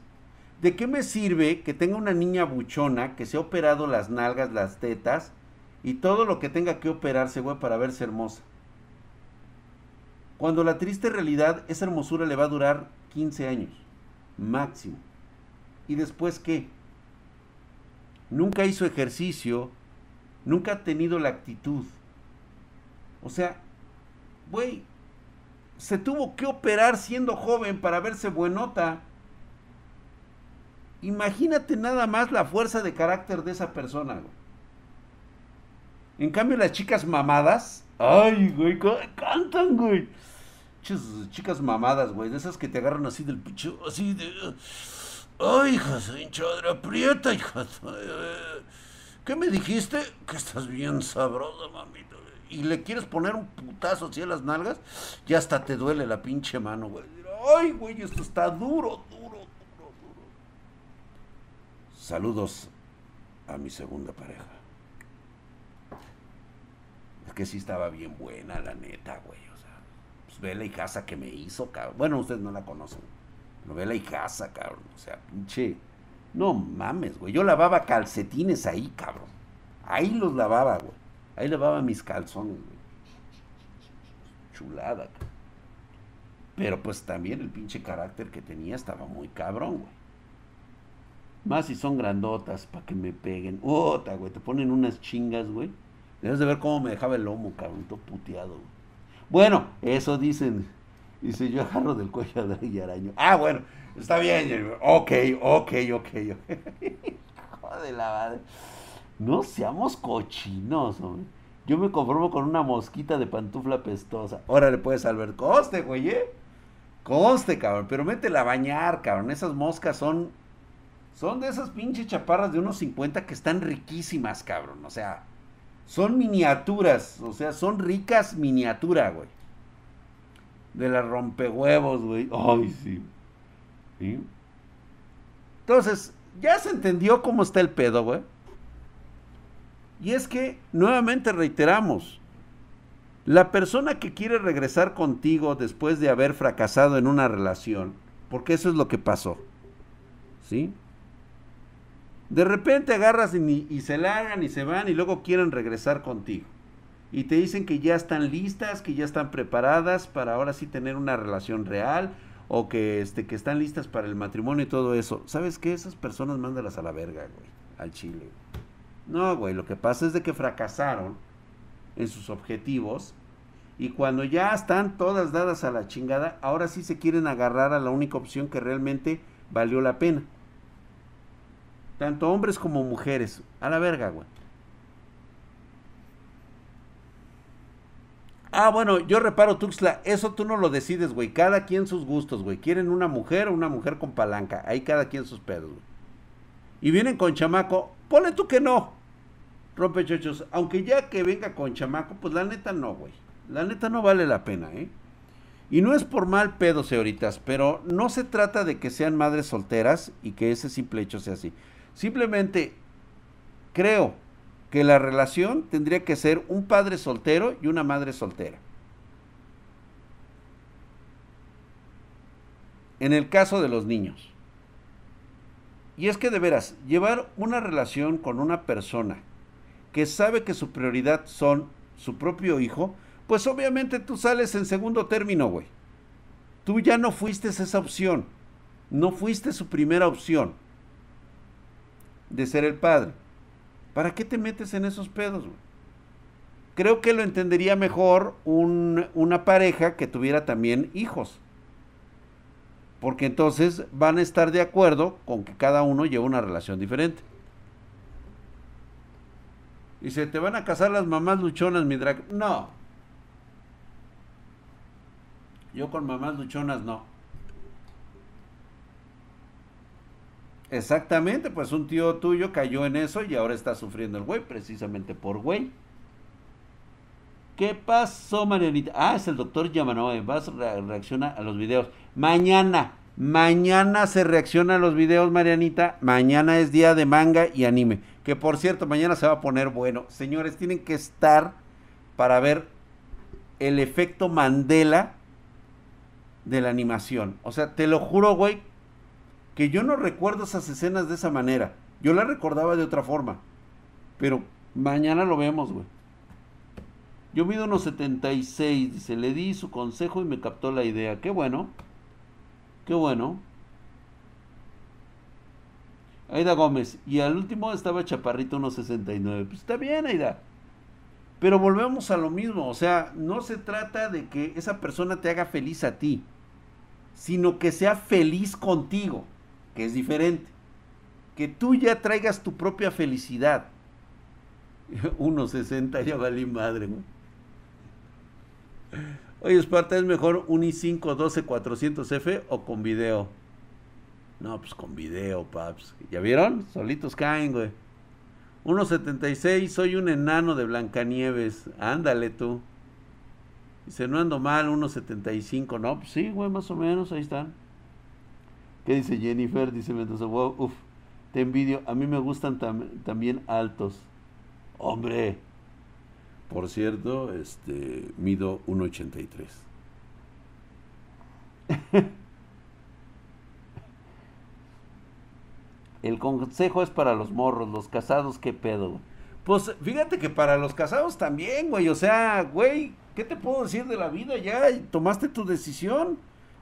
¿De qué me sirve que tenga una niña buchona que se ha operado las nalgas, las tetas y todo lo que tenga que operarse, güey, para verse hermosa? Cuando la triste realidad, esa hermosura le va a durar 15 años, máximo. ¿Y después qué? Nunca hizo ejercicio, nunca ha tenido la actitud. O sea, güey, se tuvo que operar siendo joven para verse buenota. Imagínate nada más la fuerza de carácter de esa persona. En cambio, las chicas mamadas, ay, güey, cantan, güey chicas mamadas, güey, de esas que te agarran así del picho, así de... Ay, hija, se hinchadra aprieta, hija. ¿Qué me dijiste? Que estás bien sabrosa, mamita. Y le quieres poner un putazo así a las nalgas, ya hasta te duele la pinche mano, güey. Ay, güey, esto está duro, duro, duro, duro. Saludos a mi segunda pareja. Es que sí estaba bien buena, la neta, güey ve la hijasa que me hizo, cabrón. Bueno, ustedes no la conocen. Pero ve la hijasa, cabrón. O sea, pinche. No mames, güey. Yo lavaba calcetines ahí, cabrón. Ahí los lavaba, güey. Ahí lavaba mis calzones, güey. Chulada, cabrón. Pero pues también el pinche carácter que tenía estaba muy cabrón, güey. Más si son grandotas para que me peguen. Ota, güey. Te ponen unas chingas, güey. Debes de ver cómo me dejaba el lomo, cabrón. Todo puteado, güey. Bueno, eso dicen. Dice, yo agarro del cuello a Draghi Araño. Ah, bueno, está bien. Ok, ok, ok. Joder, la madre. No seamos cochinos, hombre. Yo me conformo con una mosquita de pantufla pestosa. Órale, puedes, Albert. Coste, güey, ¿eh? Coste, cabrón. Pero métela a bañar, cabrón. Esas moscas son. Son de esas pinches chaparras de unos 50 que están riquísimas, cabrón. O sea, son miniaturas, o sea, son ricas miniatura, güey. De las rompehuevos, güey. Ay, sí. sí. Entonces, ya se entendió cómo está el pedo, güey. Y es que, nuevamente reiteramos, la persona que quiere regresar contigo después de haber fracasado en una relación, porque eso es lo que pasó, ¿sí? De repente agarras y, se largan y se van y luego quieren regresar contigo. Y te dicen que ya están listas, que ya están preparadas para ahora sí tener una relación real o que, este, que están listas para el matrimonio y todo eso. ¿Sabes qué? Esas personas mándalas a la verga, güey, al chile. No, güey, lo que pasa es de que fracasaron en sus objetivos y cuando ya están todas dadas a la chingada, ahora sí se quieren agarrar a la única opción que realmente valió la pena. Tanto hombres como mujeres. A la verga, güey. Ah, bueno, yo reparo, Tuxla, eso tú no lo decides, güey. Cada quien sus gustos, güey. Quieren una mujer o una mujer con palanca. Ahí cada quien sus pedos, güey. Y vienen con chamaco. Ponle tú que no. Rompe chochos. Aunque ya que venga con chamaco, pues la neta no, güey. La neta no vale la pena, ¿eh? Y no es por mal pedo, señoritas, pero no se trata de que sean madres solteras y que ese simple hecho sea así. Simplemente creo que la relación tendría que ser un padre soltero y una madre soltera. En el caso de los niños. Y es que de veras, llevar una relación con una persona que sabe que su prioridad son su propio hijo, pues obviamente tú sales en segundo término, güey. Tú ya no fuiste esa opción. No fuiste su primera opción de ser el padre. ¿Para qué te metes en esos pedos, güey? Creo que lo entendería mejor una pareja que tuviera también hijos. Porque entonces van a estar de acuerdo con que cada uno lleva una relación diferente. Y se te van a casar las mamás luchonas, mi drag. No, yo con mamás luchonas no. Exactamente, pues un tío tuyo cayó en eso y ahora está sufriendo el güey, precisamente por güey. ¿Qué pasó, Marianita? Ah, es el doctor Yamanoe. Vas a reacciona a los videos. Mañana, mañana se reacciona a los videos, Marianita. Mañana es día de manga y anime. Que por cierto, mañana se va a poner bueno. Señores, tienen que estar para ver el efecto Mandela de la animación. O sea, te lo juro, güey, que yo no recuerdo esas escenas de esa manera. Yo las recordaba de otra forma. Pero mañana lo vemos, güey. Yo mido unos 76, dice, le di su consejo y me captó la idea. Qué bueno. Qué bueno. Aida Gómez. Y al último estaba Chaparrito unos 69. Pues está bien, Aida. Pero volvemos a lo mismo. O sea, no se trata de que esa persona te haga feliz a ti sino que sea feliz contigo, que es diferente. Que tú ya traigas tu propia felicidad. 1.60 ya valí madre. Oye, Esparta, ¿es mejor un i5 12400F o con video? No, pues con video, paps. ¿Ya vieron? Solitos caen, güey. 1.76, soy un enano de Blancanieves. Ándale tú. Dice, no ando mal, 1.75. No, pues sí, güey, más o menos, ahí están. ¿Qué dice Jennifer? Dice Mendoza, wow, uff, te envidio. A mí me gustan también altos. Hombre, por cierto, este, mido 1.83. El consejo es para los morros, los casados, ¿qué pedo? Pues fíjate que para los casados también, güey. O sea, güey, ¿qué te puedo decir de la vida? Ya tomaste tu decisión.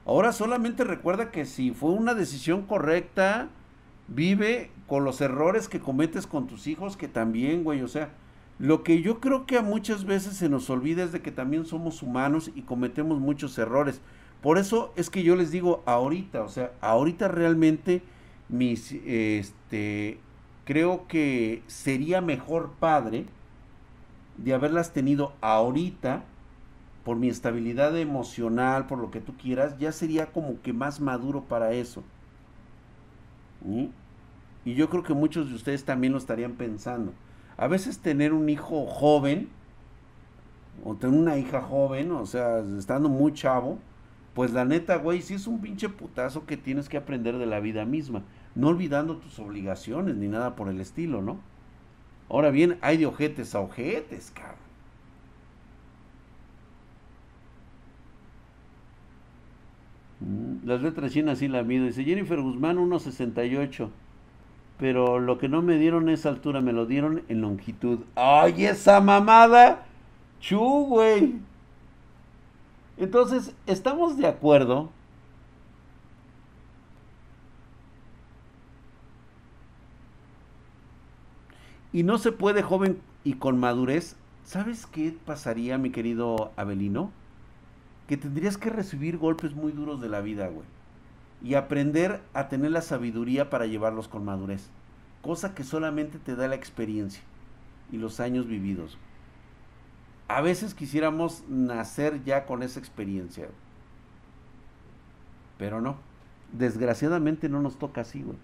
Ahora solamente recuerda que si fue una decisión correcta, vive con los errores que cometes con tus hijos, que también, güey, o sea, lo que yo creo que a muchas veces se nos olvida es de que también somos humanos y cometemos muchos errores. Por eso es que yo les digo ahorita, o sea, ahorita realmente mis, este, creo que sería mejor padre de haberlas tenido ahorita por mi estabilidad emocional, por lo que tú quieras, ya sería como que más maduro para eso. Y yo creo que muchos de ustedes también lo estarían pensando. A veces tener un hijo joven, o tener una hija joven, o sea, estando muy chavo, pues la neta, güey, sí es un pinche putazo que tienes que aprender de la vida misma. No olvidando tus obligaciones ni nada por el estilo, ¿no? Ahora bien, hay de ojetes a ojetes, cabrón. Mm, las letras chinas sí la mido. Dice Jennifer Guzmán 1.68. Pero lo que no me dieron es altura, me lo dieron en longitud. ¡Ay, esa mamada! ¡Chu, güey! Entonces, estamos de acuerdo y no se puede joven y con madurez, ¿sabes qué pasaría, mi querido Abelino? Que tendrías que recibir golpes muy duros de la vida, güey. Y aprender a tener la sabiduría para llevarlos con madurez. Cosa que solamente te da la experiencia y los años vividos. A veces quisiéramos nacer ya con esa experiencia. Pero no. Desgraciadamente no nos toca así, güey.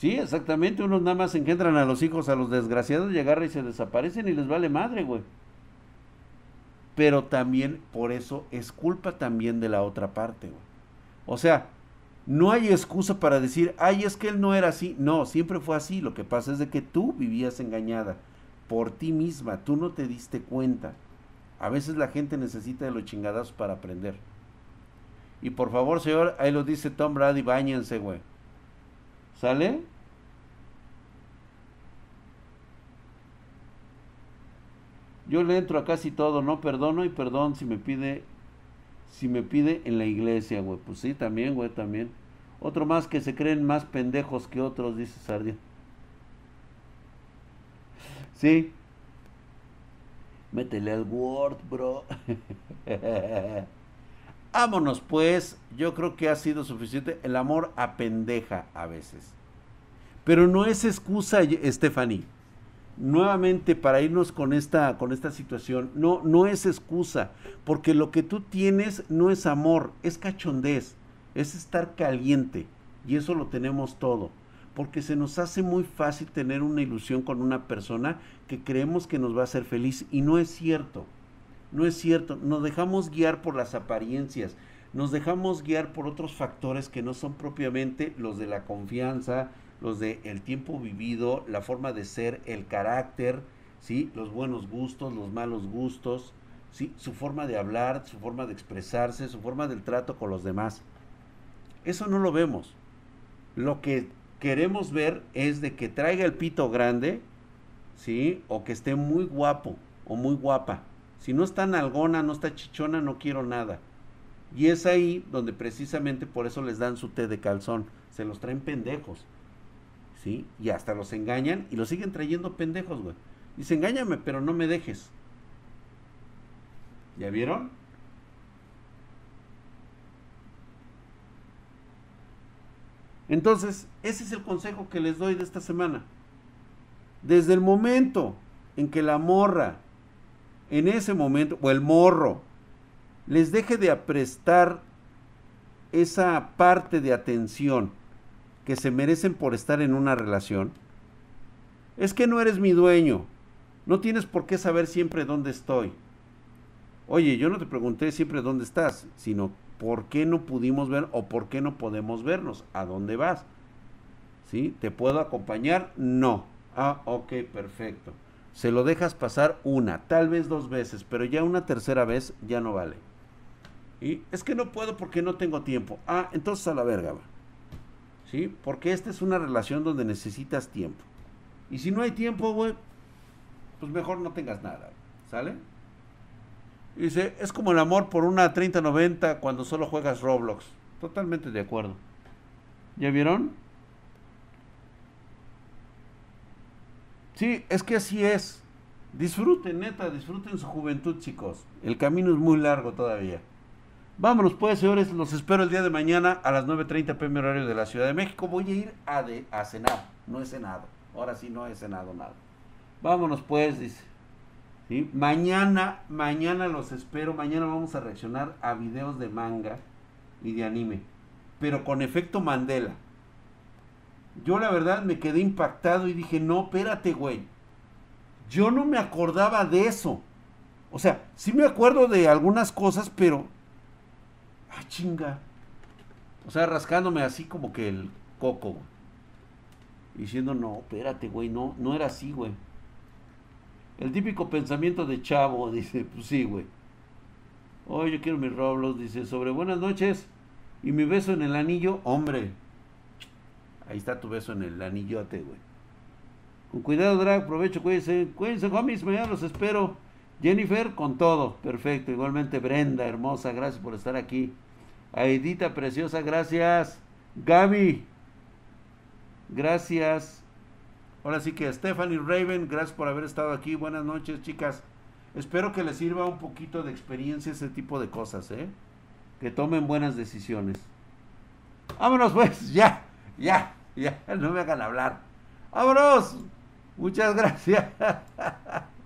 Sí, exactamente. Unos nada más engendran a los hijos, a los desgraciados, y agarran y se desaparecen y les vale madre, güey. Pero también, por eso, es culpa también de la otra parte. O sea, no hay excusa para decir, ay, es que él no era así. No, siempre fue así. Lo que pasa es de que tú vivías engañada por ti misma. Tú no te diste cuenta. A veces la gente necesita de los chingadazos para aprender. Y por favor, señor, ahí lo dice Tom Brady, bañense, güey. ¿Sale? Yo le entro a casi todo, no perdono y perdón si me pide si me pide en la iglesia, güey. Pues sí, también, güey, también. Otro más que se creen más pendejos que otros, dice Sardia. Sí. Métele al Word, bro. Vámonos pues, yo creo que ha sido suficiente. El amor apendeja a veces. Pero no es excusa, Stephanie. Nuevamente para irnos con esta, con esta situación, no, no es excusa, porque lo que tú tienes no es amor, es cachondez, es estar caliente, y eso lo tenemos todo, porque se nos hace muy fácil tener una ilusión con una persona que creemos que nos va a hacer feliz, y no es cierto. No es cierto, nos dejamos guiar por las apariencias, nos dejamos guiar por otros factores que no son propiamente los de la confianza, los de el tiempo vivido, la forma de ser, el carácter, ¿sí? los buenos gustos, los malos gustos, ¿sí? su forma de hablar, su forma de expresarse, su forma del trato con los demás. Eso no lo vemos. Lo que queremos ver es de que traiga el pito grande, ¿sí? O que esté muy guapo o muy guapa. Si no está nalgona, no está chichona, no quiero nada. Y es ahí donde precisamente por eso les dan su té de calzón. Se los traen pendejos. ¿Sí? Y hasta los engañan y los siguen trayendo pendejos, güey. Dice, engáñame, pero no me dejes. ¿Ya vieron? Entonces, ese es el consejo que les doy de esta semana. Desde el momento en que la morra en ese momento, o el morro, les deje de aprestar esa parte de atención que se merecen por estar en una relación, es que no eres mi dueño, no tienes por qué saber siempre dónde estoy. Oye, yo no te pregunté siempre dónde estás, sino por qué no pudimos ver o por qué no podemos vernos, a dónde vas. ¿Sí? ¿Te puedo acompañar? No. Ah, ok, perfecto se lo dejas pasar una, tal vez dos veces, pero ya una tercera vez ya no vale. Y es que no puedo porque no tengo tiempo. Ah, entonces a la verga va. ¿Sí? Porque esta es una relación donde necesitas tiempo. Y si no hay tiempo, güey, pues mejor no tengas nada. ¿Sale? dice, es como el amor por una 3090 cuando solo juegas Roblox. Totalmente de acuerdo. ¿Ya vieron? Sí, es que así es. Disfruten, neta, disfruten su juventud, chicos. El camino es muy largo todavía. Vámonos pues, señores, los espero el día de mañana a las 9.30 pm horario de la Ciudad de México. Voy a ir a, cenar, no he cenado. Ahora sí no he cenado nada. Vámonos pues, dice. ¿Sí? Mañana, mañana los espero. Mañana vamos a reaccionar a videos de manga y de anime. Pero con efecto Mandela yo la verdad me quedé impactado y dije, no, espérate, güey. Yo no me acordaba de eso. O sea, sí me acuerdo de algunas cosas, pero... Ah, chinga. O sea, rascándome así como que el coco, güey. Diciendo, no, espérate, güey, no, no era así, güey. El típico pensamiento de chavo, dice, pues sí, güey. Oye, yo quiero mis roblos, dice, sobre buenas noches. Y mi beso en el anillo, hombre, Ahí está tu beso en el anillote, güey. Con cuidado, Drag, provecho, cuídense. Cuídense, homies, mañana los espero. Jennifer, con todo. Perfecto. Igualmente, Brenda, hermosa, gracias por estar aquí. Aidita, preciosa, gracias. Gaby. Gracias. Ahora sí que Stephanie Raven, gracias por haber estado aquí. Buenas noches, chicas. Espero que les sirva un poquito de experiencia ese tipo de cosas, ¿eh? Que tomen buenas decisiones. Vámonos pues, ya, ya, ya, no me hagan hablar. Vámonos. Muchas gracias.